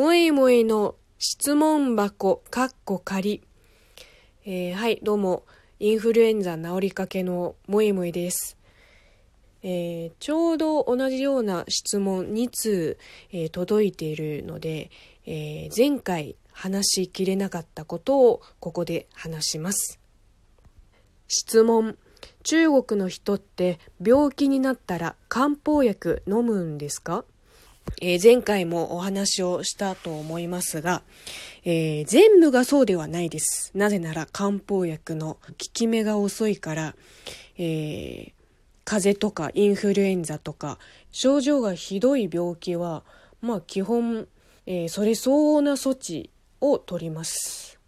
もえもえの質問箱、かっこ仮。えー、はい、どうも、インフルエンザ治りかけのもえもえです。えー、ちょうど同じような質問2通、えー、届いているので、えー、前回話しきれなかったことをここで話します。質問。中国の人って病気になったら漢方薬飲むんですか？えー、前回もお話をしたと思いますが、えー、全部がそうではないです。なぜなら漢方薬の効き目が遅いから、えー、風邪とかインフルエンザとか症状がひどい病気は、まあ基本、えそれ相応な措置を取ります。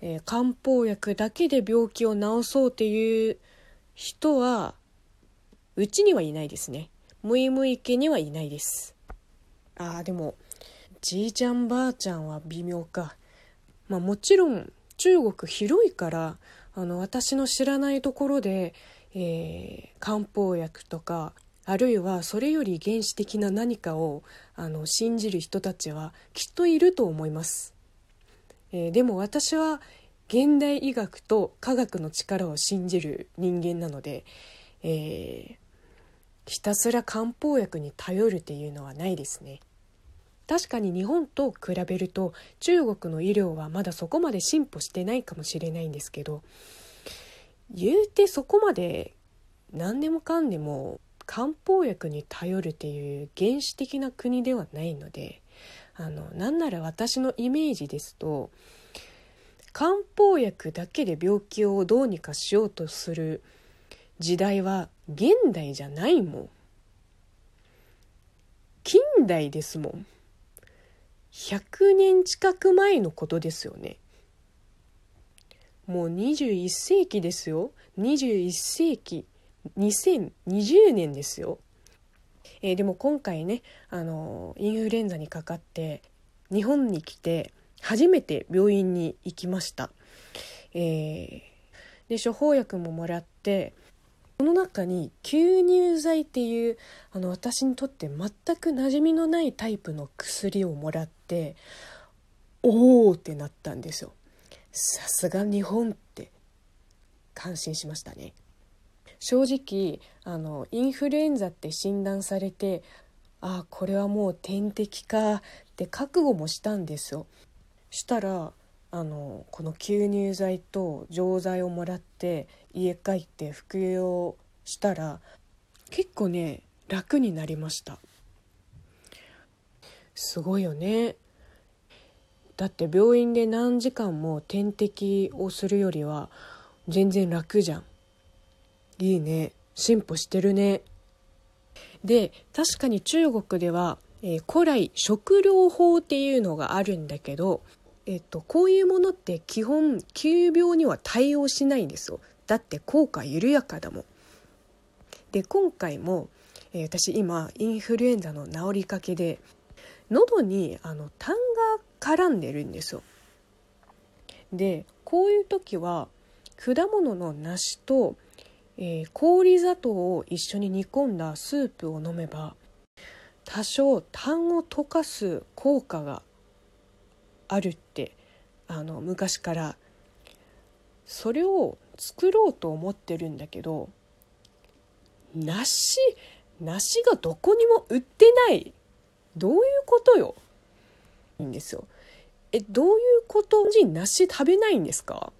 え漢方薬だけで病気を治そうっていう人は、うちにはいないですね。むいむい家にはいないです。あーでもじいちゃんばあちゃんは微妙か。まあもちろん中国広いからあの私の知らないところで、えー、漢方薬とかあるいはそれより原始的な何かをあの信じる人たちはきっといると思います、えー、でも私は現代医学と科学の力を信じる人間なので、えー、ひたすら漢方薬に頼るっていうのはないですね。確かに日本と比べると中国の医療はまだそこまで進歩してないかもしれないんですけど言うてそこまで何でもかんでも漢方薬に頼るっていう原始的な国ではないのであのなんなら私のイメージですと漢方薬だけで病気をどうにかしようとする時代は現代じゃないもん。近代ですもん。100年近く前のことですよね。もう21世紀ですよ。21世紀。2020年ですよ、えー、でも今回ねあのインフルエンザにかかって日本に来て初めて病院に行きました、えー、で処方薬ももらってこの中に吸入剤っていうあの私にとって全く馴染みのないタイプの薬をもらっておおってなったんですよ。さすが日本って感心しましたね。正直あのインフルエンザって診断されてああこれはもう点滴かって覚悟もしたんですよ。したらあのこの吸入剤と錠剤をもらって家帰って服用したら結構ね楽になりました。すごいよね。だって病院で何時間も点滴をするよりは全然楽じゃん。いいね。進歩してるね。で確かに中国では、えー、古来食療法っていうのがあるんだけどえっと、こういうものって基本急病には対応しないんですよだって効果緩やかだもん。で今回も、えー、私今インフルエンザの治りかけで喉にあの痰が絡んでるんですよ。でこういう時は果物の梨と、えー、氷砂糖を一緒に煮込んだスープを飲めば多少痰を溶かす効果があるってあの昔から。それを作ろうと思ってるんだけど梨梨がどこにも売ってない。どういうことよ？いいんですよ。えどういうこと？に梨食べないんですか？